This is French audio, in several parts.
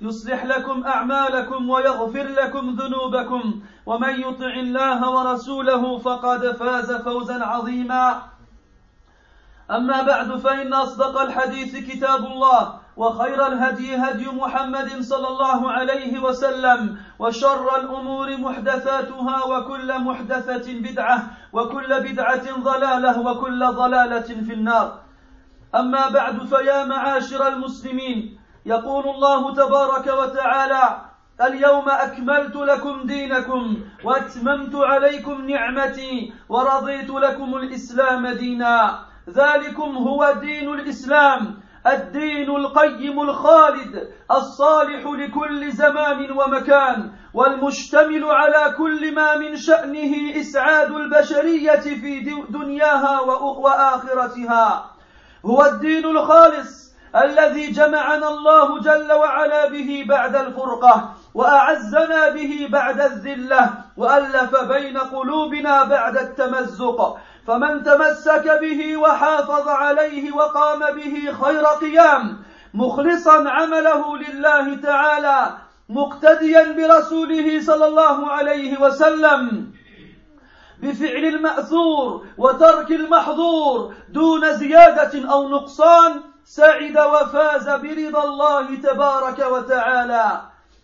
يصلح لكم أعمالكم ويغفر لكم ذنوبكم. ومن يطع الله ورسوله فقد فاز فوزا عظيما. أما بعد فإن أصدق الحديث كتاب الله وخير الهدي هدي محمد صلى الله عليه وسلم وشر الأمور محدثاتها وكل محدثة بدعة وكل بدعة ضلالة وكل ضلالة في النار. أما بعد فيا معاشر المسلمين يقول الله تبارك وتعالى اليوم أكملت لكم دينكم وأتممت عليكم نعمتي ورضيت لكم الإسلام دينا. ذلكم هو دين الإسلام الدين القيم الخالد الصالح لكل زمان ومكان والمشتمل على كل ما من شأنه إسعاد البشرية في دنياها وآخرتها. هو الدين الخالص الذي جمعنا الله جل وعلا به بعد الفرقة وأعزنا به بعد الذلة وألف بين قلوبنا بعد التمزق. فمن تمسك به وحافظ عليه وقام به خير قيام. مخلصا عمله لله تعالى مقتديا برسوله صلى الله عليه وسلم. بفعل المأثور وترك المحظور دون زيادة أو نقصان سعد وفاز برضا الله تبارك وتعالى.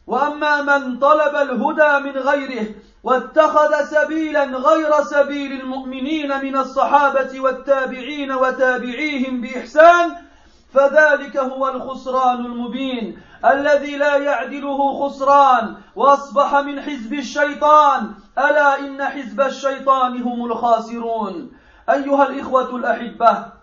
وأما من طلب الهدى من غيره واتخذ سبيلا غير سبيل المؤمنين من الصحابة والتابعين وتابعيهم بإحسان فذلك هو الخسران المبين. الذي لا يعدله خسران وأصبح من حزب الشيطان. ألا إن حزب الشيطان هم الخاسرون. أيها الإخوة الأحبة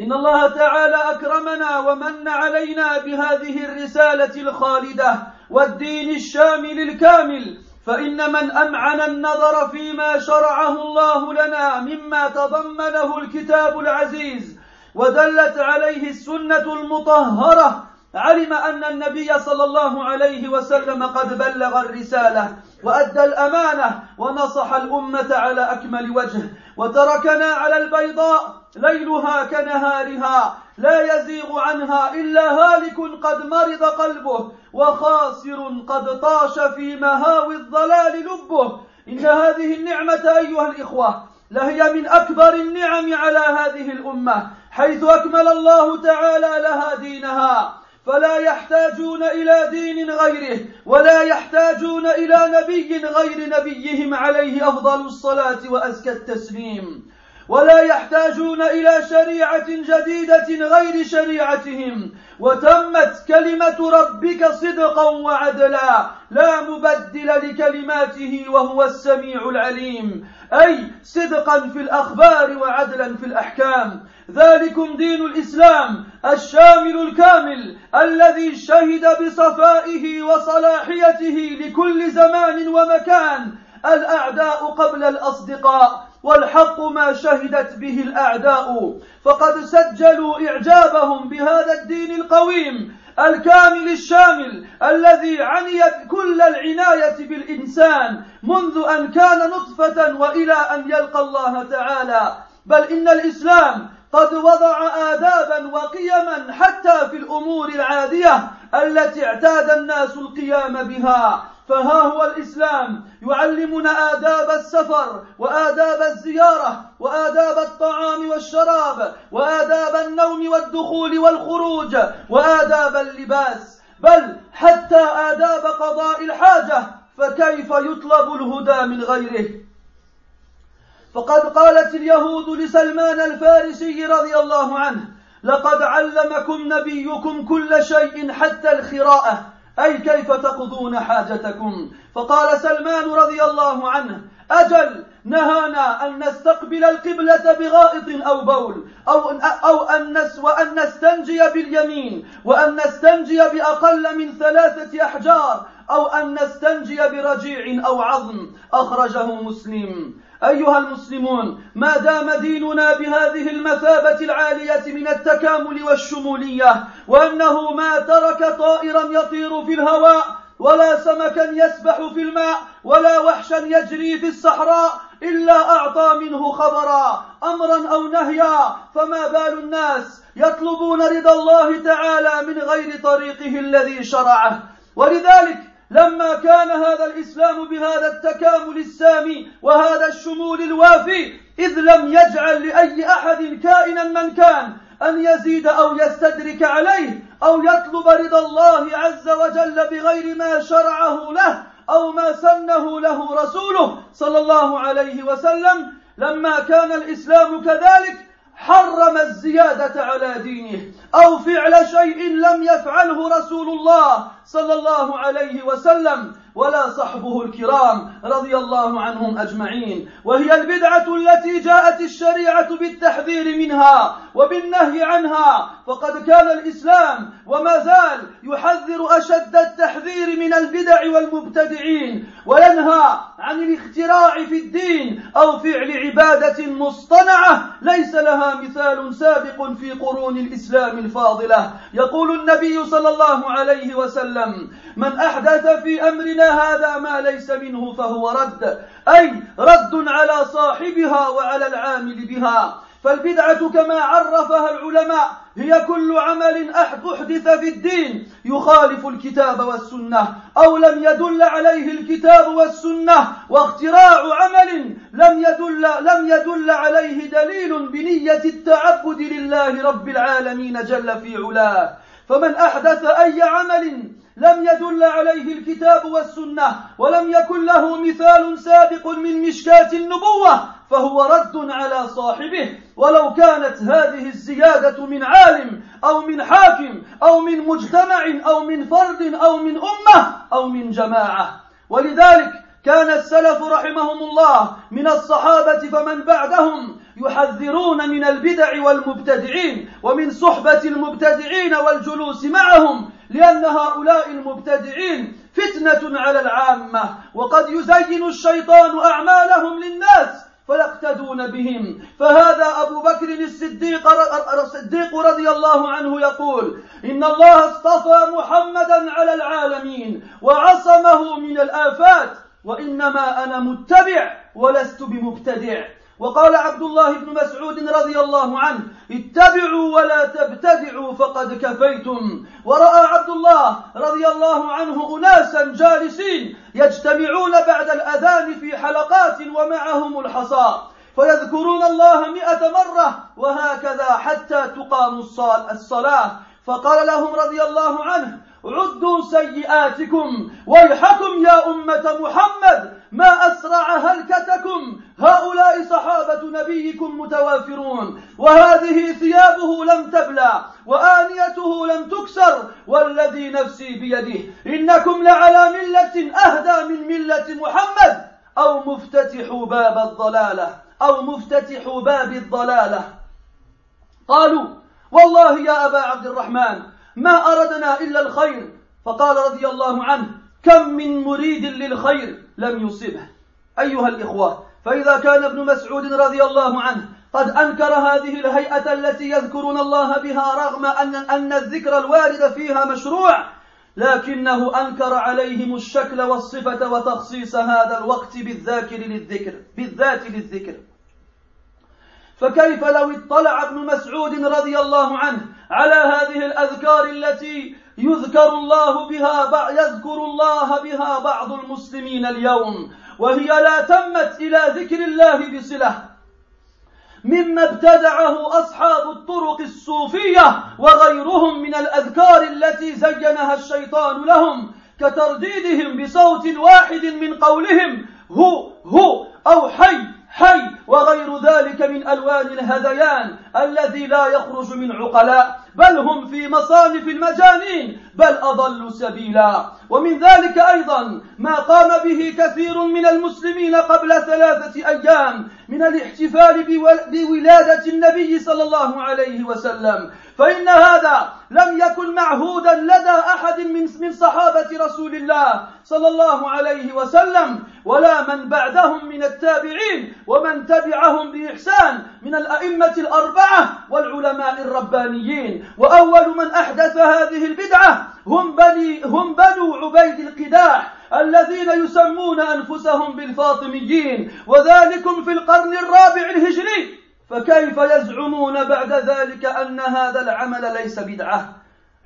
إن الله تعالى أكرمنا ومن علينا بهذه الرسالة الخالدة والدين الشامل الكامل فإن من أمعن النظر فيما شرعه الله لنا مما تضمنه الكتاب العزيز ودلت عليه السنة المطهرة علم أن النبي صلى الله عليه وسلم قد بلغ الرسالة وأدى الأمانة ونصح الأمة على أكمل وجه وتركنا على البيضاء ليلها كنهارها لا يزيغ عنها إلا هالك قد مرض قلبه وخاسر قد طاش في مهاوي الضلال لبه. إن هذه النعمة أيها الإخوة لهي من أكبر النعم على هذه الأمة حيث أكمل الله تعالى لها دينها. فلا يحتاجون إلى دين غيره ولا يحتاجون إلى نبي غير نبيهم عليه أفضل الصلاة وأزكى التسليم. ولا يحتاجون إلى شريعة جديدة غير شريعتهم. وتمت كلمة ربك صدقا وعدلا. لا مبدل لكلماته وهو السميع العليم. أي صدقا في الأخبار وعدلا في الأحكام. ذلكم دين الإسلام الشامل الكامل الذي شهد بصفائه وصلاحيته لكل زمان ومكان الأعداء قبل الأصدقاء. والحق ما شهدت به الأعداء. فقد سجلوا إعجابهم بهذا الدين القويم الكامل الشامل الذي عنيت كل العناية بالإنسان منذ أن كان نطفة وإلى أن يلقى الله تعالى. بل إن الإسلام قد وضع آدابا وقيما حتى في الأمور العادية التي اعتاد الناس القيام بها. فها هو الإسلام. يعلمنا آداب السفر وآداب الزيارة وآداب الطعام والشراب وآداب النوم والدخول والخروج وآداب اللباس. بل حتى آداب قضاء الحاجة فكيف يطلب الهدى من غيره؟ فقد قالت اليهود لسلمان الفارسي رضي الله عنه لقد علمكم نبيكم كل شيء حتى الخراءة. أي كيف تقضون حاجتكم؟ فقال سلمان رضي الله عنه أجل نهانا أن نستقبل القبلة بغائط أو بول أو أن أو أن نس وأن نستنجي باليمين وأن نستنجي بأقل من ثلاثة أحجار أو أن نستنجي برجيع أو عظم أخرجه مسلم. أيها المسلمون ما دام ديننا بهذه المثابة العالية من التكامل والشمولية وأنه ما ترك طائرا يطير في الهواء ولا سمكا يسبح في الماء ولا وحشا يجري في الصحراء إلا أعطى منه خبرا أمرا أو نهيا فما بال الناس يطلبون رضا الله تعالى من غير طريقه الذي شرعه. ولذلك لما كان هذا الإسلام بهذا التكامل السامي وهذا الشمول الوافي إذ لم يجعل لأي أحد كائنا من كان أن يزيد أو يستدرك عليه أو يطلب رضا الله عز وجل بغير ما شرعه له أو ما سنه له رسوله صلى الله عليه وسلم. لما كان الإسلام كذلك حرم الزيادة على دينه أو فعل شيء لم يفعله رسول الله صلى الله عليه وسلم ولا صحبه الكرام رضي الله عنهم أجمعين. وهي البدعة التي جاءت الشريعة بالتحذير منها وبالنهي عنها. فقد كان الإسلام وما زال يحذر أشد التحذير من البدع والمبتدعين وينهى عن الاختراع في الدين أو فعل عبادة مصطنعة. ليس لها مثال سابق في قرون الإسلام الفاضلة. يقول النبي صلى الله عليه وسلم من أحدث في أمرنا هذا ما ليس منه فهو رد أي رد على صاحبها وعلى العامل بها. فالبدعة كما عرفها العلماء هي كل عمل أحدث في الدين يخالف الكتاب والسنة أو لم يدل عليه الكتاب والسنة واختراع عمل لم يدل لم يدل عليه دليل بنية التعبد لله رب العالمين جل في علاه. فمن أحدث أي عمل لم يدل عليه الكتاب والسنة ولم يكن له مثال سابق من مشكاة النبوة فهو رد على صاحبه ولو كانت هذه الزيادة من عالم أو من حاكم أو من مجتمع أو من فرد أو من أمة أو من جماعة. ولذلك كان السلف رحمهم الله من الصحابة فمن بعدهم يحذرون من البدع والمبتدعين ومن صحبة المبتدعين والجلوس معهم لأن هؤلاء المبتدعين فتنة على العامة وقد يزين الشيطان أعمالهم للناس فيقتدون بهم. فهذا أبو بكر الصديق الصديق رضي الله عنه يقول إن الله اصطفى محمدا على العالمين وعصمه من الآفات وإنما أنا متبع ولست بمبتدع. وقال عبد الله بن مسعود رضي الله عنه اتبعوا ولا تبتدعوا فقد كفيتم. ورأى عبد الله رضي الله عنه أناسا جالسين يجتمعون بعد الأذان في حلقات ومعهم الحصى فيذكرون الله مئة مرة وهكذا حتى تقام الصلاة. فقال لهم رضي الله عنه عدوا سيئاتكم ويحكم يا أمة محمد ما أسرع هلكتكم هؤلاء صحابة نبيكم متوافرون وهذه ثيابه لم تبلى وآنيته لم تكسر والذي نفسي بيده إنكم لعلى ملة أهدى من ملة محمد أو مفتتح باب الضلالة أو مفتتح باب الضلالة. قالوا والله يا أبا عبد الرحمن ما أردنا إلا الخير فقال رضي الله عنه كم من مريد للخير لم يصبه. أيها الإخوة فإذا كان ابن مسعود رضي الله عنه قد أنكر هذه الهيئة التي يذكرون الله بها رغم أن أن الذكر الوارد فيها مشروع لكنه أنكر عليهم الشكل والصفة وتخصيص هذا الوقت بالذاكر للذكر بالذات للذكر. فكيف لو اطلع ابن مسعود رضي الله عنه على هذه الأذكار التي يذكر الله بها يذكر الله بها بعض المسلمين اليوم وهي لا تمت إلى ذكر الله بصلة. مما ابتدعه أصحاب الطرق الصوفية وغيرهم من الأذكار التي زينها الشيطان لهم كترديدهم بصوت واحد من قولهم هو هو أو حي حي وغير ذلك من ألوان الهذيان الذي لا يخرج من عقلاء بل هم في مصانف المجانين بل أضلوا سبيلا. ومن ذلك أيضا ما قام به كثير من المسلمين قبل ثلاثة أيام من الاحتفال بولادة النبي صلى الله عليه وسلم. فإن هذا لم يكن معهودا لدى أحد من من صحابة رسول الله صلى الله عليه وسلم. ولا من بعدهم من التابعين ومن تبعهم بإحسان من الأئمة الأربعة والعلماء الربانيين. وأول من أحدث هذه البدعة هم بني هم بنو عبيد القداح. الذين يسمون أنفسهم بالفاطميين وذلكم في القرن الرابع الهجري. فكيف يزعمون بعد ذلك أن هذا العمل ليس بدعة؟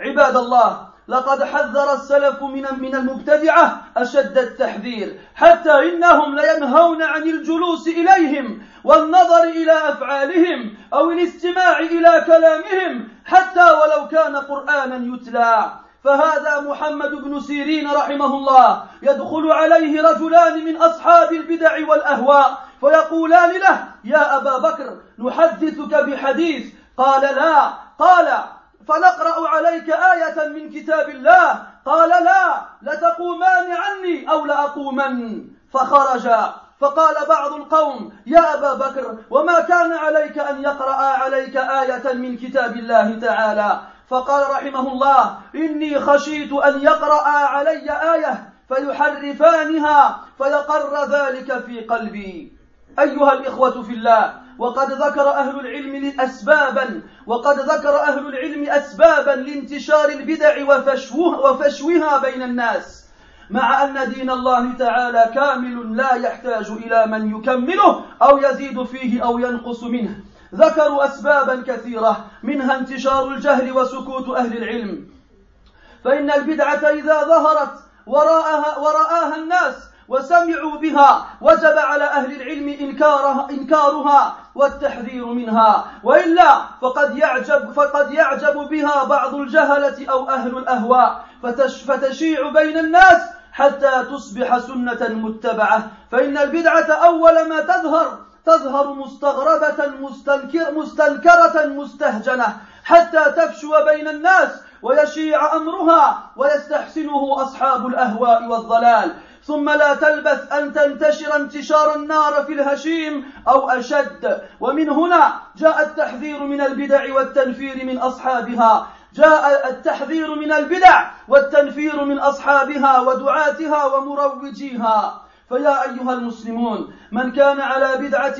عباد الله لقد حذر السلف من من المبتدعة أشد التحذير حتى إنهم لينهون عن الجلوس إليهم والنظر إلى أفعالهم أو الاستماع إلى كلامهم حتى ولو كان قرآنا يتلى. فهذا محمد بن سيرين رحمه الله. يدخل عليه رجلان من أصحاب البدع والأهواء فيقولان له يا أبا بكر نحدثك بحديث. قال لا. قال فنقرأ عليك آية من كتاب الله. قال لا لتقومان عني أو لأقومن. فخرج. فقال بعض القوم يا أبا بكر وما كان عليك أن يقرأ عليك آية من كتاب الله تعالى؟ فقال رحمه الله إني خشيت أن يقرأ علي آية فيحرفانها فيقر ذلك في قلبي. أيها الإخوة في الله وقد ذكر أهل العلم أسبابا وقد ذكر أهل العلم أسبابا لانتشار البدع وفشوها, وفشوها بين الناس مع أن دين الله تعالى كامل لا يحتاج إلى من يكمله أو يزيد فيه أو ينقص منه. ذكروا أسبابا كثيرة منها انتشار الجهل وسكوت أهل العلم. فإن البدعة إذا ظهرت وراءها, وراءها الناس وسمعوا بها وجب على أهل العلم إنكارها, إنكارها والتحذير منها. وإلا فقد يعجب, فقد يعجب بها بعض الجهلة أو أهل الأهواء. فتش فتشيع بين الناس حتى تصبح سنة متبعة. فإن البدعة أول ما تظهر تظهر مستغربة مستنكر مستنكرة مستهجنة حتى تفشو بين الناس ويشيع أمرها ويستحسنه أصحاب الأهواء والضلال. ثم لا تلبث أن تنتشر انتشار النار في الهشيم أو أشد. ومن هنا جاء التحذير من البدع والتنفير من أصحابها. جاء التحذير من البدع والتنفير من أصحابها ودعاتها ومروجيها. فيا أيها المسلمون من كان على بدعة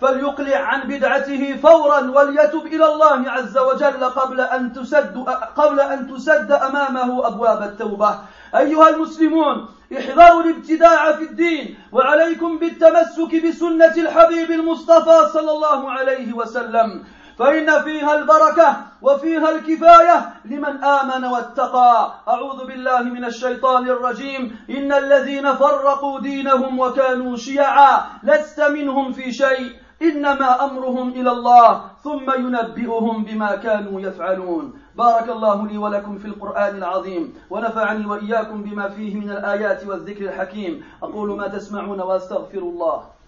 فليقلع عن بدعته فورا وليتب إلى الله عز وجل قبل أن تسد قبل أن تسد أمامه أبواب التوبة. أيها المسلمون إحذروا الابتداع في الدين وعليكم بالتمسك بسنة الحبيب المصطفى صلى الله عليه وسلم. فإن فيها البركة وفيها الكفاية لمن آمن واتقى. أعوذ بالله من الشيطان الرجيم. إن الذين فرقوا دينهم وكانوا شيعا لست منهم في شيء. إنما أمرهم إلى الله ثم ينبئهم بما كانوا يفعلون. بارك الله لي ولكم في القرآن العظيم ونفعني وإياكم بما فيه من الآيات والذكر الحكيم. أقول ما تسمعون وأستغفر الله.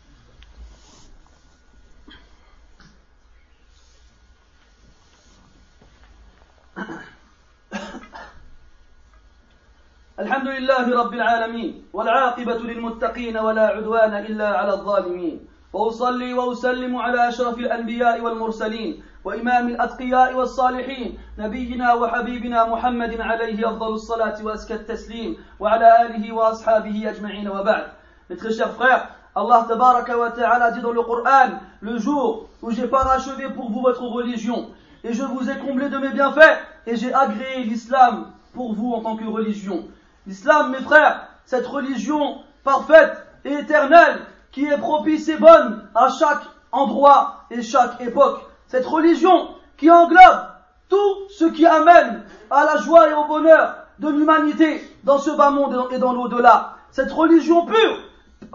الحمد لله رب العالمين والعاقبة للمتقين ولا عدوان إلا على الظالمين وأصلي وأسلم على أشرف الأنبياء والمرسلين وإمام الأتقياء والصالحين نبينا وحبيبنا محمد عليه أفضل الصلاة وأزكى التسليم وعلى آله وأصحابه أجمعين وبعد Mes très chers frères, Allah ta'ala dit dans le Coran, le jour où j'ai parachevé pour vous votre religion, et je vous ai comblé de mes bienfaits, et j'ai agréé l'islam pour vous en tant que religion. L'islam, mes frères, cette religion parfaite et éternelle, qui est propice et bonne à chaque endroit et chaque époque. Cette religion qui englobe tout ce qui amène à la joie et au bonheur de l'humanité dans ce bas monde et dans l'au-delà. Cette religion pure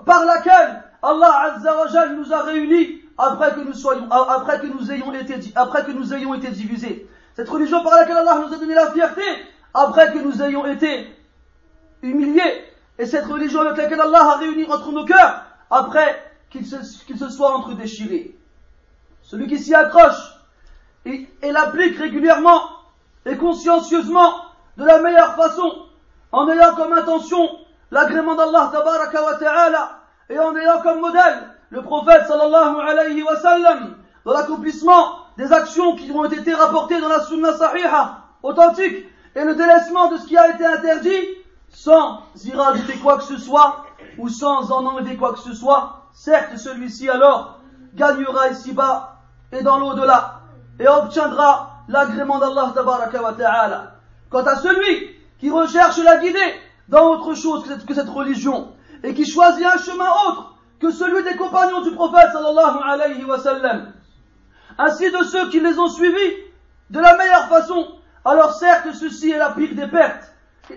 par laquelle Allah Azza nous a réunis après que nous ayons été, divisés. Cette religion par laquelle Allah nous a donné la fierté après que nous ayons été humiliés. Et cette religion avec laquelle Allah a réuni entre nos cœurs après qu'il se, soit entre déchiré. Celui qui s'y accroche et, l'applique régulièrement et consciencieusement de la meilleure façon, en ayant comme intention l'agrément d'Allah ta'ala et en ayant comme modèle le prophète sallallahu alayhi wa sallam dans l'accomplissement des actions qui ont été rapportées dans la sunna sahiha authentique et le délaissement de ce qui a été interdit sans y rajouter quoi que ce soit ou sans en enlever quoi que ce soit, certes celui-ci alors gagnera ici-bas et dans l'au-delà et obtiendra l'agrément d'Allah ta'ala. Quant à celui qui recherche la guider dans autre chose que cette religion et qui choisit un chemin autre que celui des compagnons du prophète sallallahu alayhi wa sallam, ainsi de ceux qui les ont suivis de la meilleure façon, alors certes ceci est la pire des pertes,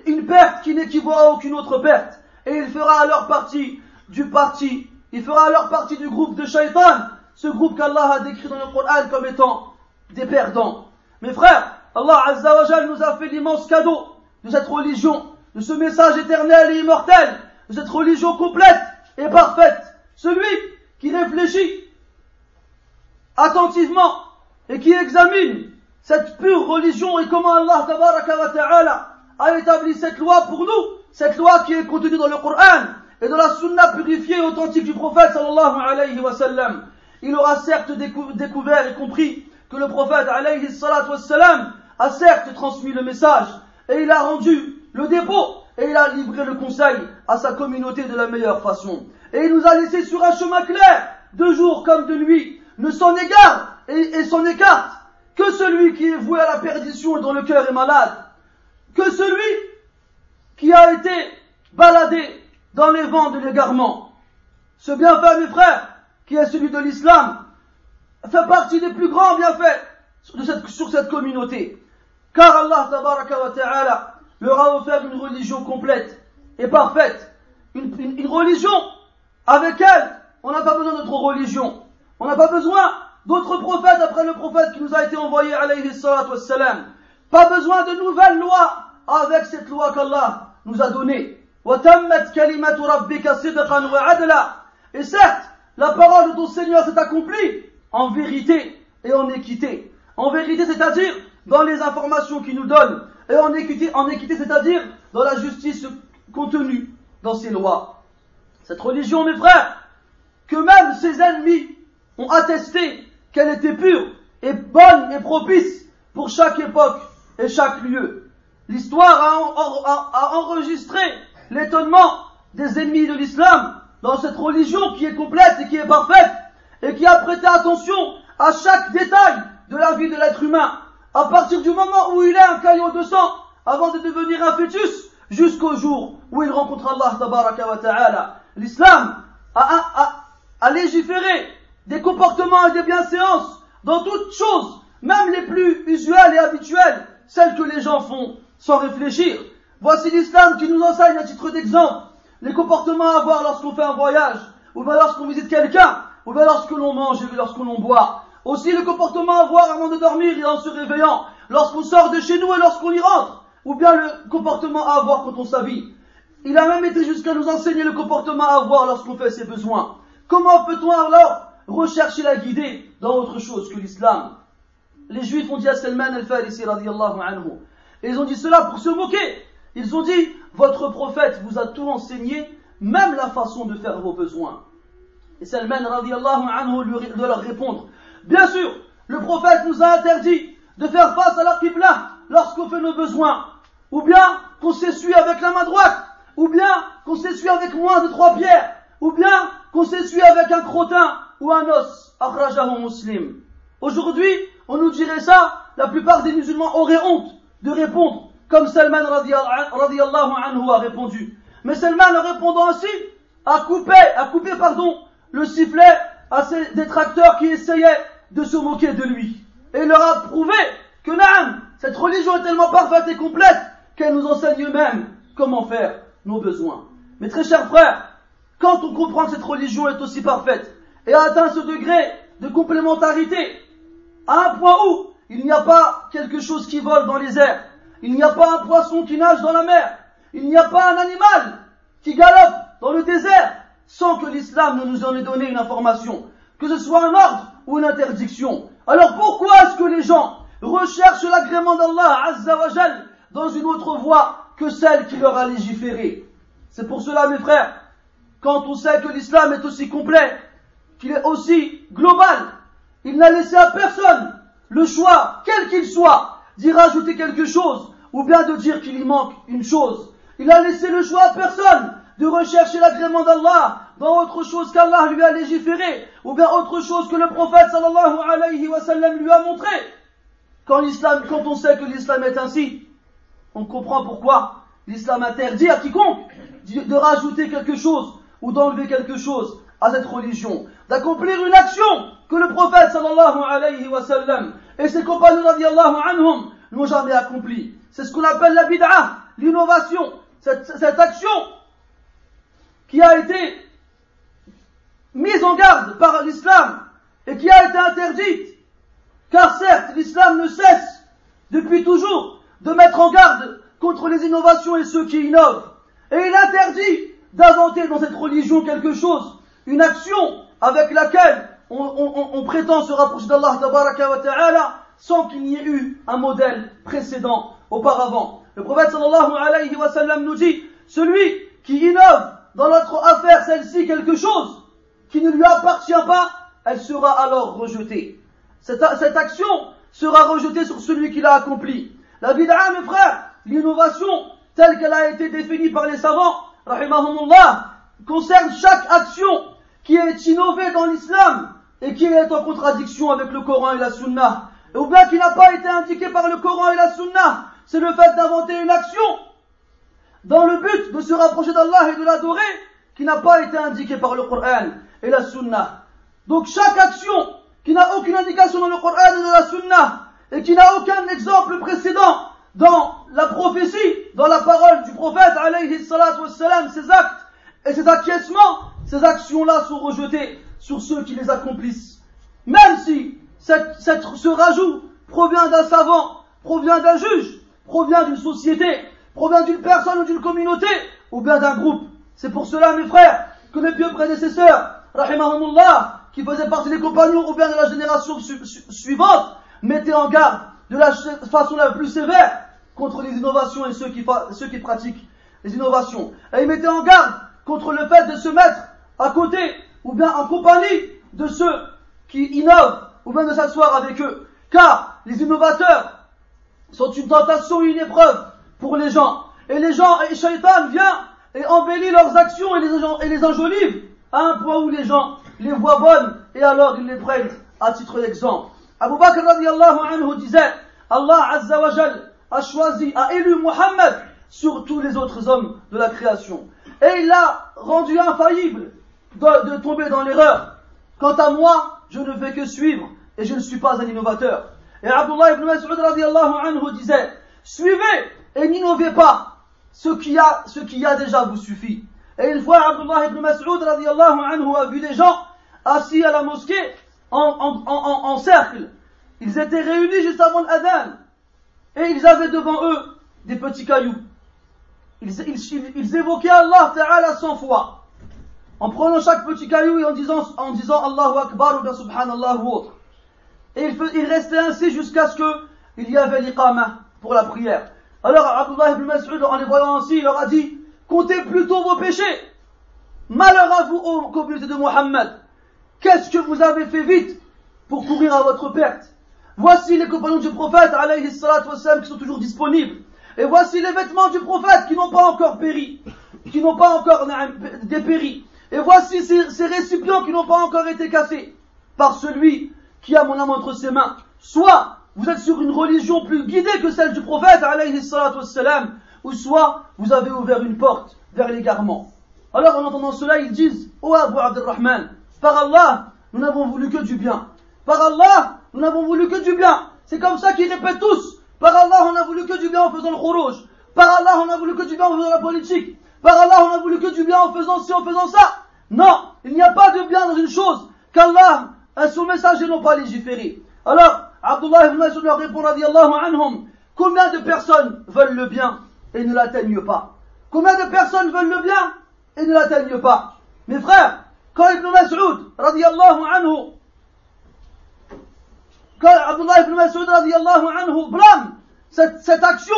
une perte qui n'équivaut à aucune autre perte, et il fera alors partie du parti, il fera alors partie du groupe de shaitan, ce groupe qu'Allah a décrit dans le Coran comme étant des perdants. Mes frères, Allah Azza nous a fait l'immense cadeau de cette religion, de ce message éternel et immortel, de cette religion complète et parfaite. Celui qui réfléchit attentivement et qui examine cette pure religion et comment Allah a établi cette loi pour nous, cette loi qui est contenue dans le Coran et dans la sunna purifiée et authentique du prophète sallallahu. Il aura certes découvert et compris que le prophète a certes transmis le message et il a rendu le dépôt et il a livré le conseil à sa communauté de la meilleure façon. Et il nous a laissé sur un chemin clair, de jour comme de nuit, ne s'en égare et, s'en écarte que celui qui est voué à la perdition et dont le cœur est malade, que celui qui a été baladé dans les vents de l'égarement. Ce bienfait, mes frères, qui est celui de l'islam, fait partie des plus grands bienfaits sur cette communauté. Car Allah ta'ala leur a offert une religion complète et parfaite. Une religion avec elle, on n'a pas besoin d'autre religion. On n'a pas besoin d'autres prophètes après le prophète qui nous a été envoyé, alayhi salatu wassalam. Pas besoin de nouvelles lois avec cette loi qu'Allah nous a donnée. Et certes, la parole de ton Seigneur s'est accomplie en vérité et en équité. En vérité, c'est-à-dire dans les informations qu'il nous donne, et en équité, en équité c'est-à-dire dans la justice contenue dans ses lois. Cette religion, mes frères, que même ses ennemis ont attesté qu'elle était pure et bonne et propice pour chaque époque et chaque lieu. L'histoire a, enregistré l'étonnement des ennemis de l'islam dans cette religion qui est complète et qui est parfaite et qui a prêté attention à chaque détail de la vie de l'être humain, à partir du moment où il est un caillot de sang avant de devenir un fœtus jusqu'au jour où il rencontre Allah wa ta'ala. L'islam a, légiféré des comportements et des bienséances dans toutes choses, même les plus usuelles et habituelles, celles que les gens font sans réfléchir. Voici l'islam qui nous enseigne à titre d'exemple les comportements à avoir lorsqu'on fait un voyage, ou bien lorsqu'on visite quelqu'un, ou bien lorsque l'on mange et lorsque l'on boit. Aussi le comportement à avoir avant de dormir et en se réveillant, lorsqu'on sort de chez nous et lorsqu'on y rentre, ou bien le comportement à avoir quand on s'habille. Il a même été jusqu'à nous enseigner le comportement à avoir lorsqu'on fait ses besoins. Comment peut-on alors rechercher la guider dans autre chose que l'islam? Les juifs ont dit à Salman al-Farisi radiallahu anhu, et ils ont dit cela pour se moquer. Ils ont dit, votre prophète vous a tout enseigné, même la façon de faire vos besoins. Et Salman radiallahu anhu lui de leur répondre, bien sûr, le prophète nous a interdit de faire face à la qibla lorsqu'on fait nos besoins, ou bien qu'on s'essuie avec la main droite, ou bien qu'on s'essuie avec moins de trois pierres, ou bien qu'on s'essuie avec un crottin, ou un os, akhrajahu muslim. Aujourd'hui, on nous dirait ça, la plupart des musulmans auraient honte de répondre comme Salman radiallahu a répondu. Mais Salman, en répondant ainsi, a coupé, a coupé, pardon, le sifflet à ces détracteurs qui essayaient de se moquer de lui. Et leur a prouvé que Naam, cette religion est tellement parfaite et complète qu'elle nous enseigne même comment faire nos besoins. Mais très chers frères, quand on comprend que cette religion est aussi parfaite, et a atteint ce degré de complémentarité à un point où il n'y a pas quelque chose qui vole dans les airs, il n'y a pas un poisson qui nage dans la mer, il n'y a pas un animal qui galope dans le désert, sans que l'islam ne nous en ait donné une information, que ce soit un ordre ou une interdiction. Alors pourquoi est-ce que les gens recherchent l'agrément d'Allah Azzawajal dans une autre voie que celle qui leur a légiféré C'est pour cela, mes frères, quand on sait que l'islam est aussi complet, qu'il est aussi global, il n'a laissé à personne le choix, quel qu'il soit, d'y rajouter quelque chose ou bien de dire qu'il y manque une chose. Il a laissé le choix à personne de rechercher l'agrément d'Allah dans autre chose qu'Allah lui a légiféré ou bien autre chose que le prophète sallallahu alayhi wa lui a montré. Quand l'islam, quand on sait que l'islam est ainsi, on comprend pourquoi l'islam interdit à quiconque de rajouter quelque chose ou d'enlever quelque chose à cette religion, d'accomplir une action que le prophète sallallahu alayhi wa sallam et ses compagnons radiallahu anhum n'ont jamais accompli. C'est ce qu'on appelle la bid'ah, l'innovation, cette, cette action qui a été mise en garde par l'islam et qui a été interdite. Car certes, l'islam ne cesse depuis toujours de mettre en garde contre les innovations et ceux qui innovent. Et il interdit d'inventer dans cette religion quelque chose, une action avec laquelle on, prétend se rapprocher d'Allah ta'ala sans qu'il n'y ait eu un modèle précédent auparavant. Le prophète sallallahu alayhi wa sallam nous dit, celui qui innove dans notre affaire celle-ci quelque chose qui ne lui appartient pas, elle sera alors rejetée. Cette, cette action sera rejetée sur celui qui l'a accomplie. La bid'a, mes frères, l'innovation telle qu'elle a été définie par les savants, rahimahumullah, concerne chaque action qui est innovée dans l'islam et qui est en contradiction avec le Coran et la Sunna, ou bien qui n'a pas été indiquée par le Coran et la Sunna, c'est le fait d'inventer une action dans le but de se rapprocher d'Allah et de l'adorer qui n'a pas été indiquée par le Coran et la Sunna. Donc chaque action qui n'a aucune indication dans le Coran et dans la Sunna et qui n'a aucun exemple précédent dans la prophétie, dans la parole du prophète alayhi ses actes et ses acquiescements, ces actions-là sont rejetées sur ceux qui les accomplissent. Même si ce rajout provient d'un savant, provient d'un juge, provient d'une société, provient d'une personne ou d'une communauté, ou bien d'un groupe. C'est pour cela, mes frères, que les pieux prédécesseurs, rahimahumullah, qui faisaient partie des compagnons ou bien de la génération suivante, mettaient en garde de la façon la plus sévère contre les innovations et ceux qui, pratiquent les innovations. Et mettaient en garde contre le fait de se mettre à côté ou bien en compagnie de ceux qui innovent ou bien de s'asseoir avec eux. Car les innovateurs sont une tentation et une épreuve pour les gens. Et les gens, et Shaitan vient et embellit leurs actions et les, et les enjolive à un point où les gens les voient bonnes et alors ils les prennent à titre d'exemple. Abu Bakr radiallahu anhu disait, Allah azza wa a choisi, a élu Muhammad sur tous les autres hommes de la création. Et il l'a rendu infaillible de, tomber dans l'erreur. Quant à moi, je ne fais que suivre et je ne suis pas un innovateur. Et Abdullah ibn Mas'ud radiallahu anhu disait, suivez et n'innovez pas. Ce qu'il y a, ce a déjà vous suffit. Et une fois, Abdullah ibn Mas'ud radiallahu anhu a vu des gens assis à la mosquée en, cercle. Ils étaient réunis juste avant l'adhan. Et ils avaient devant eux des petits cailloux. Ils, évoquaient Allah Ta'ala cent fois. En prenant chaque petit caillou et en disant, en disant Allahu Akbar ou bien Subhanallah ou autre. Et ils, restaient ainsi jusqu'à ce qu'il y avait l'iqama pour la prière. Alors Abdullah ibn Mas'ud, en les voyant ainsi, il leur a dit, comptez plutôt vos péchés. Malheur à vous, ô communauté de Mohammed. Qu'est-ce que vous avez fait vite pour courir à votre perte Voici les compagnons du prophète, alayhi qui sont toujours disponibles. Et voici les vêtements du prophète qui n'ont pas encore péri, qui n'ont pas encore dépéri. Et voici ces, récipients qui n'ont pas encore été cassés par celui qui a mon âme entre ses mains. Soit vous êtes sur une religion plus guidée que celle du prophète, alayhi wassalam, ou soit vous avez ouvert une porte vers l'égarement. Alors en entendant cela, ils disent, oh Abu Abdurrahman, par Allah, nous n'avons voulu que du bien. Par Allah, nous n'avons voulu que du bien. C'est comme ça qu'ils répètent tous. Par Allah, on a voulu que du bien en faisant le khuruj. Par Allah, on a voulu que du bien en faisant la politique. Par Allah, on a voulu que du bien en faisant ci, en faisant ça. Non, il n'y a pas de bien dans une chose qu'Allah et son messager n'ont pas légiféré. Alors, Abdullah ibn Mas'ud leur répond, radiallahu anhum, combien de personnes veulent le bien et ne l'atteignent pas? Combien de personnes veulent le bien et ne l'atteignent pas? Mes frères, quand Ibn Mas'ud, radiallahu anhu, quand Abdullah ibn Mas'ud, radiallahu anhu, blâme cette, action,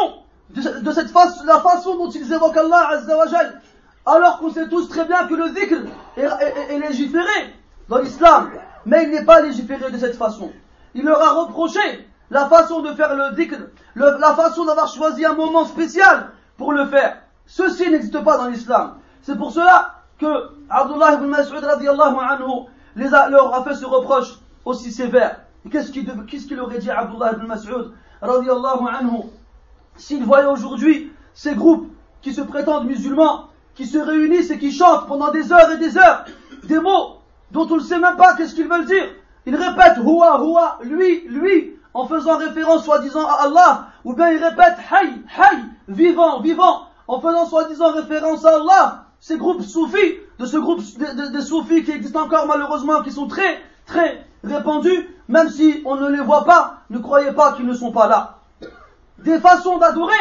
de, cette façon, la façon dont ils évoquent Allah, azza wa jal, alors qu'on sait tous très bien que le dhikr est, est, légiféré dans l'islam, mais il n'est pas légiféré de cette façon. Il leur a reproché la façon de faire le dhikr, la façon d'avoir choisi un moment spécial pour le faire. Ceci n'existe pas dans l'islam. C'est pour cela que Abdullah ibn Mas'ud radiallahu anhu les a, leur a fait ce reproche aussi sévère. Qu'est-ce qu'il qu qu aurait dit Abdullah ibn Mas'ud radiallahu anhu s'il voyait aujourd'hui ces groupes qui se prétendent musulmans, qui se réunissent et qui chantent pendant des heures et des heures des mots dont on ne sait même pas qu'est-ce qu'ils veulent dire. Ils répètent Huwa, Huwa, lui, lui, en faisant référence soi-disant à Allah, ou bien ils répètent Hay, Hay, vivant, vivant, en faisant soi-disant référence à Allah. Ces groupes soufis, de ce groupe des de, de soufis qui existent encore malheureusement, qui sont très, très répandus, même si on ne les voit pas, ne croyez pas qu'ils ne sont pas là. Des façons d'adorer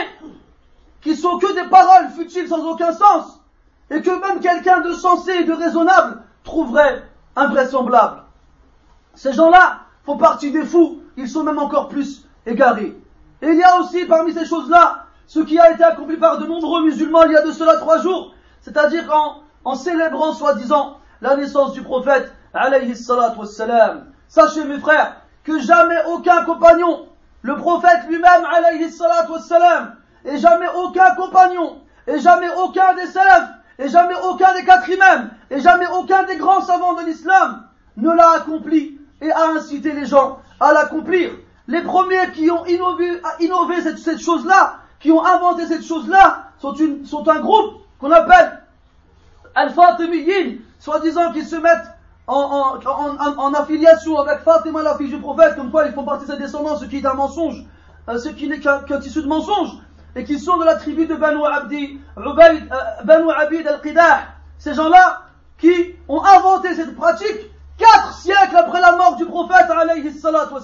qui sont que des paroles futiles sans aucun sens, et que même quelqu'un de sensé et de raisonnable trouverait invraisemblable. Ces gens-là font partie des fous, ils sont même encore plus égarés. Et il y a aussi parmi ces choses-là ce qui a été accompli par de nombreux musulmans il y a de cela trois jours, c'est-à-dire en, célébrant soi-disant la naissance du prophète alayhi salatu wassalam. Sachez mes frères que jamais aucun compagnon, le prophète lui-même alayhi salatu wassalam, et jamais aucun compagnon, et jamais aucun des salafs, et jamais aucun des quatre et jamais aucun des grands savants de l'islam ne l'a accompli et a incité les gens à l'accomplir. Les premiers qui ont innové, cette, chose-là, qui ont inventé cette chose-là, sont un groupe qu'on appelle Al-Fatimiyin, soi-disant qu'ils se mettent en, affiliation avec Fatima, la fille du prophète, comme quoi ils font partie de sa descendance, ce qui est un mensonge, euh, ce qui n'est qu'un qu tissu de mensonge, et qui sont de la tribu de Banu Abdi, euh, Banu Abid al-Qidah. Ces gens-là qui ont inventé cette pratique quatre siècles après la mort du prophète, alayhi salatu.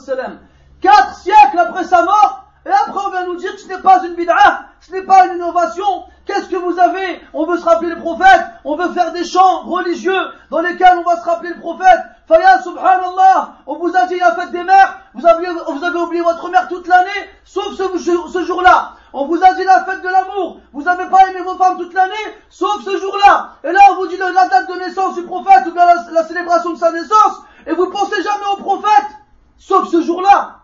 Quatre siècles après sa mort, et après on vient nous dire que ce n'est pas une bid'ah, ce n'est pas une innovation. Qu'est-ce que vous avez? On veut se rappeler le prophète, on veut faire des chants religieux dans lesquels on va se rappeler le prophète. Faya subhanallah, on vous a dit la fête des mères, vous avez, oublié votre mère toute l'année, sauf ce, jour-là. On vous a dit la fête de l'amour, vous n'avez pas aimé vos femmes toute l'année, sauf ce jour-là. Et là on vous dit la date de naissance du prophète ou bien la, célébration de sa naissance, et vous pensez jamais au prophète, sauf ce jour-là.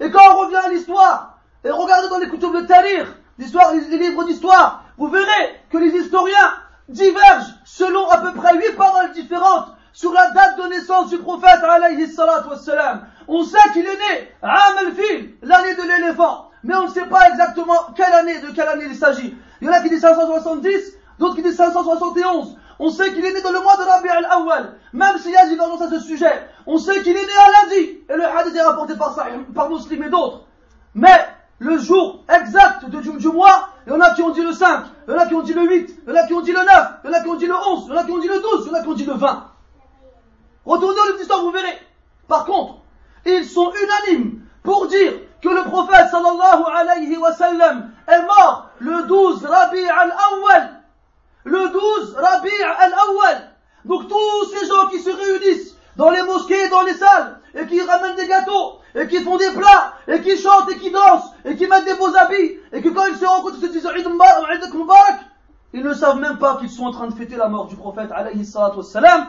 Et quand on revient à l'histoire, et regardez dans les coutumes de Tarir, les, livres d'histoire, vous verrez que les historiens divergent selon à peu près huit paroles différentes sur la date de naissance du prophète alayhi salatu wassalam. On sait qu'il est né Am al-Fil, l'année de l'éléphant, mais on ne sait pas exactement quelle année, de quelle année il s'agit. Il y en a qui disent 570, d'autres qui disent 571. On sait qu'il est né dans le mois de Rabi al-Awwal, même s'il y a divergence à ce sujet. On sait qu'il est né à lundi, et le hadith est rapporté par, par Muslim et d'autres. Mais le jour exact de, du, mois, il y en a qui ont dit le 5, il y en a qui ont dit le 8, il y en a qui ont dit le 9, il y en a qui ont dit le 11, il y en a qui ont dit le 12, il y en a qui ont dit le 20. Retournez au livre vous verrez. Par contre, ils sont unanimes pour dire que le prophète sallallahu alayhi wa sallam est mort le 12 Rabi' al-Awwal. Le 12 Rabi' al-Awwal. Donc tous ces gens qui se réunissent dans les mosquées, dans les salles, et qui ramènent des gâteaux, et qui font des plats, et qui chantent, et qui dansent, et qui mettent des beaux habits, et que quand ils se rencontrent, ils se disent Mubarak, ils ne savent même pas qu'ils sont en train de fêter la mort du prophète alayhi salatu wassalam,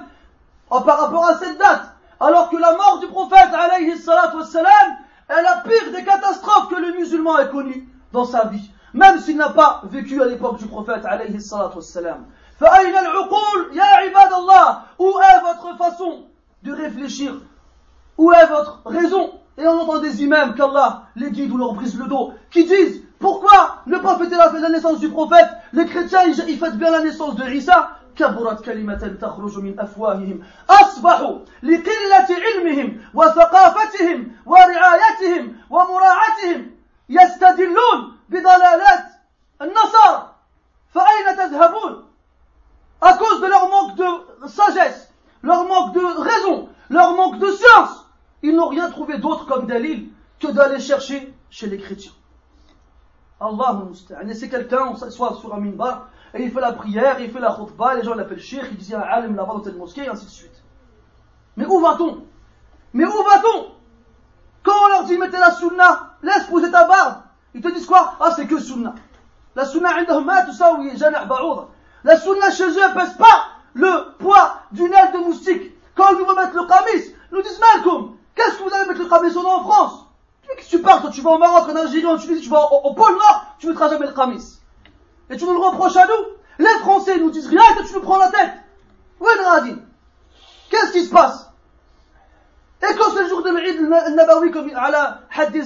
par rapport à cette date. Alors que la mort du prophète alayhi salatu wassalam est la pire des catastrophes que le musulman ait connues dans sa vie Même s'il n'a pas vécu à l'époque du prophète alayhi salatu wassalam. فأين العقول يا عباد الله Où est votre façon de réfléchir Où est votre raison Et on entend des imams qu'Allah les guide ou leur brise le dos, qui disent pourquoi ne pas fêter la, la naissance du prophète Les chrétiens, ils, ils fêtent bien la naissance de Isa. كبرت كلمة تخرج من أفواههم أصبحوا لقلة علمهم وثقافتهم ورعايتهم ومراعاتهم يستدلون بضلالات النصارى فأين تذهبون À cause de leur manque de sagesse, leur manque de raison, leur manque de science, ils n'ont rien trouvé d'autre comme dalil que d'aller chercher chez les chrétiens. Allah Et c'est quelqu'un, on s'assoit sur un minbar, et il fait la prière, il fait la khutbah, les gens l'appellent cheikh, il dit un alim là-bas dans telle mosquée, et ainsi de suite. Mais où va-t-on Mais où va-t-on Quand on leur dit mettez la sunna, laisse poser ta barbe, ils te disent quoi? Ah, c'est que sunna. La sunna, tout ça, oui, La sunna chez eux, elle pèse pas le poids d'une aile de moustique. Quand ils vont mettre le kamis, nous disent Malcolm, qu'est-ce que vous allez mettre le kamis en France? Tu pars, toi, tu vas au Maroc, en Algérie, en Tunisie, tu vas au, pôle Nord, tu ne mettras jamais le kamis. Et tu nous le reproches à nous Les Français nous disent rien et tu nous prends la tête. est Qu'est-ce qui se passe? Et quand c'est le jour de l'Eid al-Nabawi, comme haddi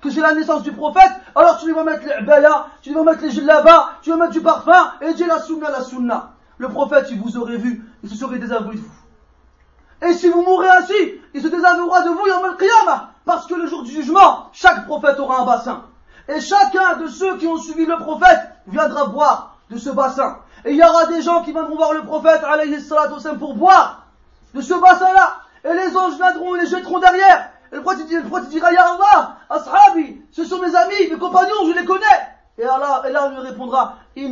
que c'est la naissance du prophète, alors tu vas mettre les abaya, tu vas mettre les jillaba, tu vas mettre du parfum, et dis la sunna, la sunna. Le prophète, il vous aurait vu, il se serait désavoué de vous. Et si vous mourrez ainsi, il se désavouera de vous, yom al-qiyamah, parce que le jour du jugement, chaque prophète aura un bassin. Et chacun de ceux qui ont suivi le prophète viendra boire de ce bassin. Et il y aura des gens qui viendront voir le prophète, alayhi salatu pour boire de ce bassin-là. Et les anges viendront et les jetteront derrière. Et le prophète, dira, Ya Allah, Ashabi, ce sont mes amis, mes compagnons, je les connais. Et Allah, et là lui répondra, Tu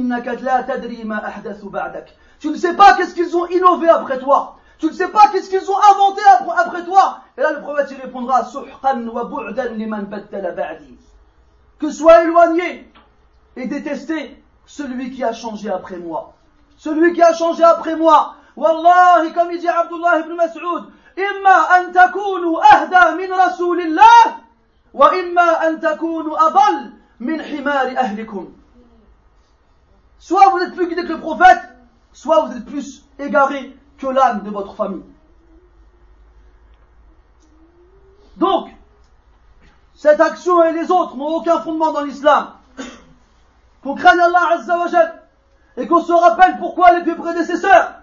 ne sais pas qu'est-ce qu'ils ont innové après toi. Tu ne sais pas qu'est-ce qu'ils ont inventé après toi. Et là le prophète il répondra, Que soit éloigné et détesté celui qui a changé après moi. Celui qui a changé après moi. والله كم يجي عبد الله بن مسعود إما أن تكونوا أهدى من رسول الله وإما أن تكونوا أضل من حمار أهلكم Soit vous êtes plus guidé que le prophète, soit vous êtes plus égaré que l'âme de votre famille. Donc, cette action et les autres n'ont aucun fondement dans l'islam. Qu'on craigne Allah Azza wa et qu'on se rappelle pourquoi les plus prédécesseurs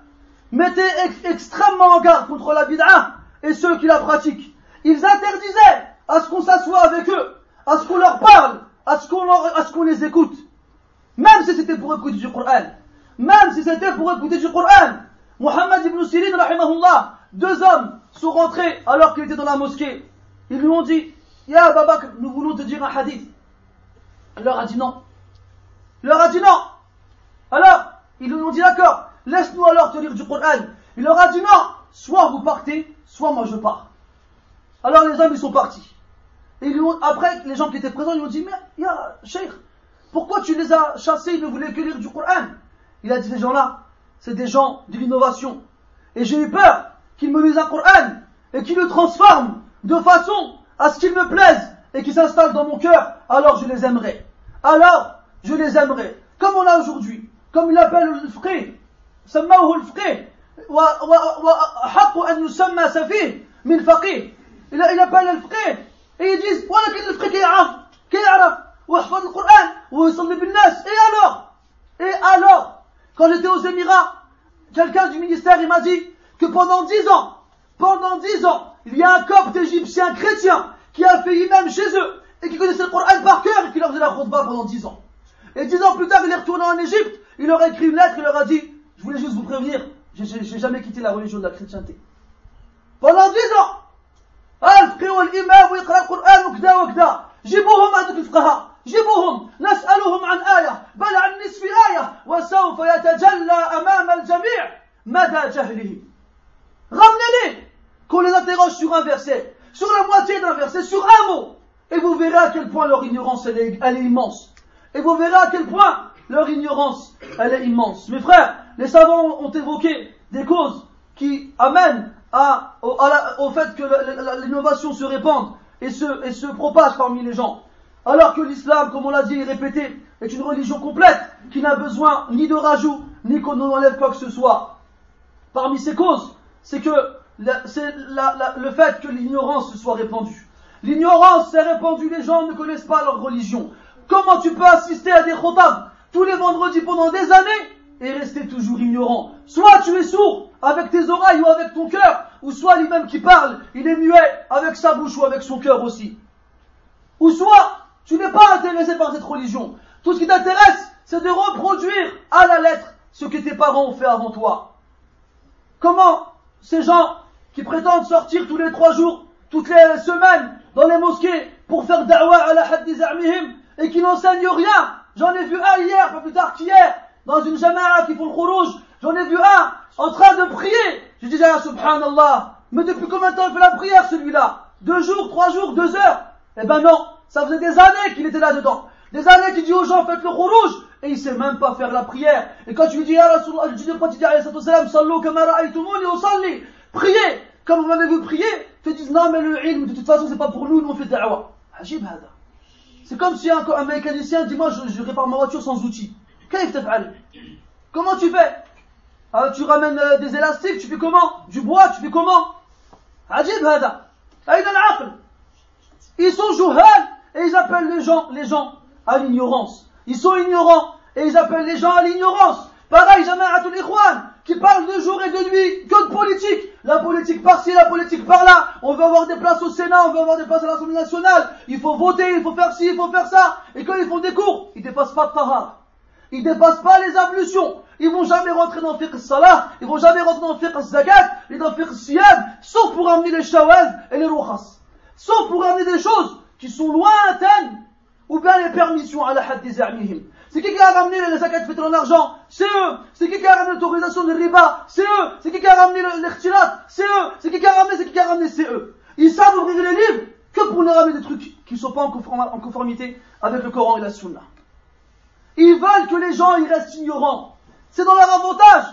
mettaient extrêmement en garde contre la bid'a et ceux qui la pratiquent. Ils interdisaient à ce qu'on s'assoie avec eux, à ce qu'on leur parle, à ce qu'on les écoute. Même si c'était pour écouter du Coran. Même si c'était pour écouter du Coran. Muhammad ibn Sirin, rahimahullah, deux hommes sont rentrés alors qu'il était dans la mosquée. Ils lui ont dit, Ya Babak, nous voulons te dire un hadith. Il leur a dit non. Il leur a dit non. Alors, ils lui ont dit d'accord. Laisse-nous alors te lire du Coran. Il leur a dit non, soit vous partez, soit moi je pars. Alors les hommes ils sont partis. Et après, les gens qui étaient présents, ils ont dit, mais, ya, Cheikh, pourquoi tu les as chassés, ils ne voulaient que lire du Coran Il a dit, ces gens-là, c'est des gens de l'innovation. Et j'ai eu peur qu'ils me lisent un Coran et qu'ils le transforment de façon à ce qu'ils me plaisent et qu'ils s'installent dans mon cœur, alors je les aimerai. Alors, je les aimerai. Comme on a aujourd'hui, comme il appelle le frère, سموه الفقيه وحق أن يسمى سفيه من فقيه إلى إلى بال الفقيه يجيز ولكن الفقيه كيعرف كيعرف ويحفظ القرآن ويصلي بالناس et alors et alors quand j'étais aux Émirats quelqu'un du ministère il m'a dit que pendant dix ans pendant dix ans il y a un copte égyptien chrétien qui a fait imam chez eux et qui connaissait le Coran par cœur et qui leur faisait la khutbah pendant dix ans et dix ans plus tard il est retourné en Égypte il leur a écrit une lettre il leur a dit je voulais juste vous prévenir, j'ai jamais quitté la religion de la chrétienté. Pendant dix ans, الفقه والإمام ويقرأ القرآن وكذا وكذا جيبوهم هذوك الفقهاء جيبوهم نسألهم عن آية بل عن نصف آية وسوف يتجلى أمام الجميع مدى جهله Ramenez-les qu'on les interroge sur un verset, sur la moitié d'un verset, sur un mot, et vous verrez à quel point leur ignorance elle est, elle est immense. Et vous verrez à quel point leur ignorance elle est immense. Mes frères, les savants ont évoqué des causes qui amènent au, fait que l'innovation se répande et se, propage parmi les gens. Alors que l'islam, comme on l'a dit et répété, est une religion complète qui n'a besoin ni de rajout, ni qu'on en enlève quoi que ce soit. Parmi ces causes, c'est que c'est le fait que l'ignorance se soit répandue. L'ignorance s'est répandue, les gens ne connaissent pas leur religion. Comment tu peux assister à des khotab tous les vendredis pendant des années et rester toujours ignorant. Soit tu es sourd avec tes oreilles ou avec ton cœur, ou soit lui-même qui parle, il est muet avec sa bouche ou avec son cœur aussi. Ou soit tu n'es pas intéressé par cette religion. Tout ce qui t'intéresse, c'est de reproduire à la lettre ce que tes parents ont fait avant toi. Comment ces gens qui prétendent sortir tous les trois jours, toutes les semaines dans les mosquées pour faire da'wah à la had et qui n'enseignent rien J'en ai vu un hier, pas plus tard qu'hier, dans une jama'a qui font le rouge. J'en ai vu un en train de prier. Je disais, ah, subhanallah, mais depuis combien de temps il fait la prière celui-là? Deux jours, trois jours, deux heures? Eh ben non, ça faisait des années qu'il était là-dedans. Des années qu'il dit aux gens, faites le rouge, et il sait même pas faire la prière. Et quand tu lui dis, Ya Rasulallah, je dis, quand tu dis, sallu kama ra'aytumuni usalli, priez, comme vous m'avez vu prier, te disent, non, mais le ilm, de toute façon, c'est pas pour nous, nous on fait da'wa. Ajib hada. C'est comme si un, mécanicien dit, moi, je, répare ma voiture sans outils. Comment tu fais? Ah, Tu ramènes euh, des élastiques, tu fais comment? Du bois, tu fais comment? Ajib hada. Ils sont jouhal et ils appellent les gens, les gens à l'ignorance. Ils sont ignorants et ils appellent les gens à l'ignorance. Pareil, tous les qui parlent de jour et de nuit que de politique. La politique par-ci, la politique par-là. On veut avoir des places au Sénat, on veut avoir des places à l'Assemblée nationale. Il faut voter, il faut faire ci, il faut faire ça. Et quand ils font des cours, ils dépassent pas tahar. Ils dépassent pas les ablutions. Ils vont jamais rentrer dans fiqh salah, ils vont jamais rentrer dans fiqh zakat, ni dans fiqh siyad, sauf pour amener les shawaz et les rukhas. Sauf pour amener des choses qui sont lointaines ou bien les permissions à la had des C'est qui qui a ramené les zakat faites en argent C'est eux. C'est qui qui a ramené l'autorisation de riba C'est eux. C'est qui qui a ramené l'irtilat C'est eux. C'est qui qui a ramené C'est qui qui a ramené C'est eux. Ils savent ouvrir les livres que pour nous ramener des trucs qui ne sont pas en conformité avec le Coran et la Sunna. Ils veulent que les gens ils restent ignorants. C'est dans leur avantage.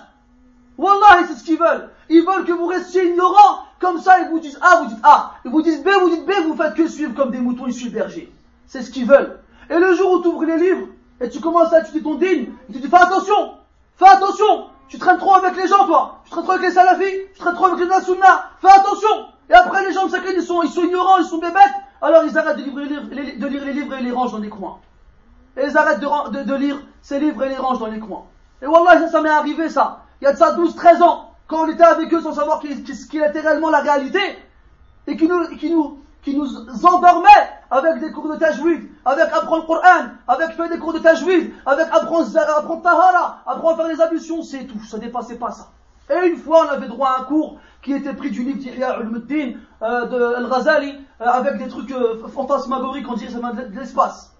Wallah, c'est ce qu'ils veulent. Ils veulent que vous restiez ignorants. Comme ça, ils vous disent A, vous dites A. Ils vous disent B, vous dites B, vous faites que suivre comme des moutons, ils suivent berger. C'est ce qu'ils veulent. Et le jour où tu ouvres les livres, et tu commences à étudier ton digne, tu dis fais attention, fais attention, tu traînes trop avec les gens toi, tu traînes trop avec les salafis, tu traînes trop avec les nasunna, fais attention. Et après les gens de ils sont, ils sont ignorants, ils sont bébêtes, alors ils arrêtent de, lire les livres et les rangent dans des coins. Et ils arrêtent de, lire ces livres et les rangent dans les coins. Et Wallah, ça, m'est arrivé ça. Il y a de ça 12, 13 ans, quand on était avec eux sans savoir ce qu'il était réellement la réalité, et qui nous, qui nous endormait avec des cours de tajwid, avec apprendre le Coran, avec faire des cours de tajwid, avec apprendre, apprendre tahara, apprendre à faire les ablutions, c'est tout. Ça dépassait pas ça. Et une fois, on avait droit à un cours qui était pris du livre d'Ihya al-Muddin, euh, de Al-Ghazali, euh, avec des trucs euh, fantasmagoriques, on dirait ça de l'espace.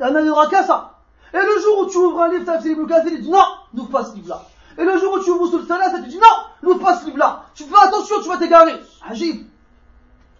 Il n'y aura qu'à ça. Et le jour où tu ouvres un livre Tafsir Ibn Kathir, il dit non, n'ouvre pas ce livre-là. Et le jour où tu ouvres le Salah, tu dis non, n'ouvre pas ce livre-là. Tu fais attention, tu vas t'égarer. Ajib.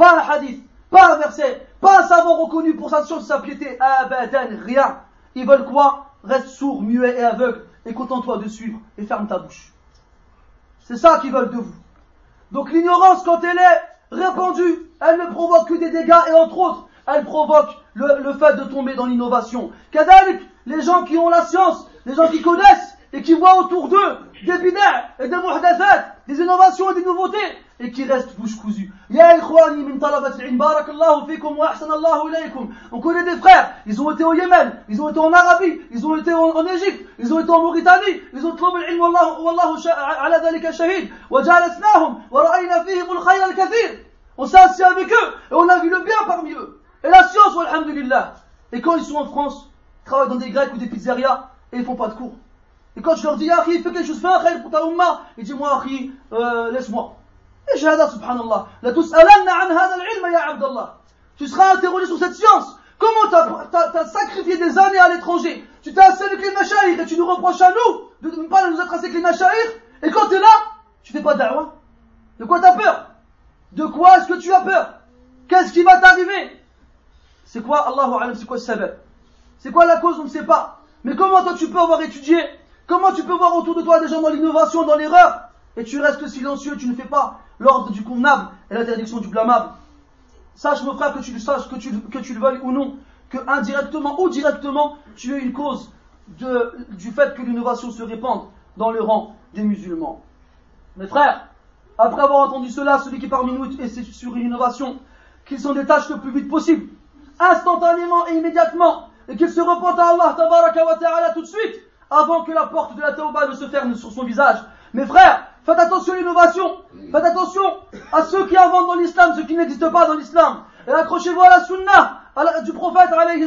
pas un hadith pas un verset pas un savant reconnu pour sa science sa piété. Abadan rien. Ils veulent quoi? Reste sourd muet et aveugle et contente-toi de suivre et ferme ta bouche. C'est ça qu'ils veulent de vous. Donc l'ignorance quand elle est répandue, elle ne provoque que des dégâts et entre autres, elle provoque le, fait de tomber dans l'innovation. Kadalik, les gens qui ont la science, les gens qui connaissent et qui voient autour d'eux des bid'a et des muhdathat, des innovations et des nouveautés, et qui restent bouche cousue. Ya ikhwani min talabat al barakallahu fikum wa ahsanallahu ilaykum. On connaît des frères, ils ont été au Yémen, ils ont été en Arabie, ils ont été en, Égypte, ils ont été en Mauritanie, ils ont trouvé l'ilm wallahu wallahu ala dhalika shahid. Wa jalasnahum wa ra'ayna fihim al-khayr al-kathir. On s'est assis avec eux et on a vu le bien parmi eux. Et la science, alhamdulillah. Et quand ils sont en France, ils travaillent dans des grecs ou des pizzerias et ils font pas de cours. Et quand je leur dis, Akhi, fais quelque chose, fais un khayr pour ta umma, ils disent, moi, Akhi, euh, laisse-moi. ايش هذا سبحان الله لتسألن عن هذا العلم يا عبد الله tu seras interrogé sur cette science comment tu as, sacrifié des années à l'étranger tu t'es assis avec les mashahir et tu nous reproches à nous de ne pas nous être assis avec les mashahir et quand tu es là tu fais pas da'wah de quoi tu as peur de quoi est-ce que tu as peur qu'est-ce qui va t'arriver c'est quoi Allahu alam c'est quoi le c'est quoi la cause on ne sait pas mais comment toi tu peux avoir étudié comment tu peux voir autour de toi des gens dans l'innovation dans l'erreur et tu restes silencieux tu ne fais pas l'ordre du convenable et l'interdiction du blâmable. Sache, mon frère, que tu le saches, que tu, le veuilles ou non, que indirectement ou directement, tu es une cause du fait que l'innovation se répande dans le rang des musulmans. Mes frères, après avoir entendu cela, celui qui parmi nous est sur une innovation, qu'il s'en détache le plus vite possible, instantanément et immédiatement, et qu'il se repente à Allah wa tout de suite, avant que la porte de la tauba ne se ferme sur son visage. Mes frères, faites attention à l'innovation, faites attention à ceux qui inventent dans l'islam ce qui n'existe pas dans l'islam. Et accrochez-vous à la sunna à la- du prophète alayhi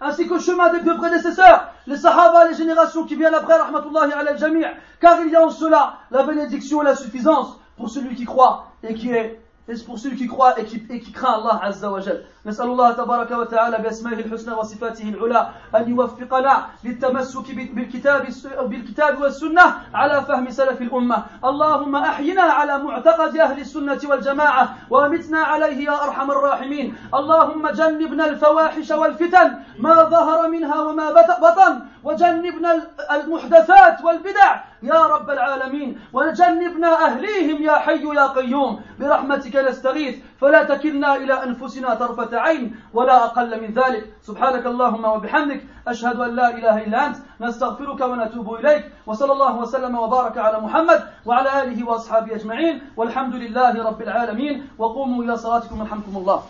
ainsi qu'au chemin des deux prédécesseurs, les sahaba, les générations qui viennent après, rahmatullahi ala al-jami', car il y a en cela la bénédiction et la suffisance pour celui qui croit et qui est et c'est pour celui qui croit et qui, et qui craint Allah Azza wa Jal. نسأل الله تبارك وتعالى بأسمائه الحسنى وصفاته العلى أن يوفقنا للتمسك بالكتاب بالكتاب والسنة على فهم سلف الأمة اللهم أحينا على معتقد أهل السنة والجماعة وأمتنا عليه يا أرحم الراحمين اللهم جنبنا الفواحش والفتن ما ظهر منها وما بطن وجنبنا المحدثات والبدع يا رب العالمين وجنبنا أهليهم يا حي يا قيوم برحمتك نستغيث فلا تكلنا إلى أنفسنا طرفة عين ولا أقل من ذلك. سبحانك اللهم وبحمدك أشهد أن لا إله إلا أنت نستغفرك ونتوب إليك. وصلى الله وسلم وبارك على محمد وعلى آله وأصحابه أجمعين والحمد لله رب العالمين. وقوموا إلى صلاتكم يرحمكم الله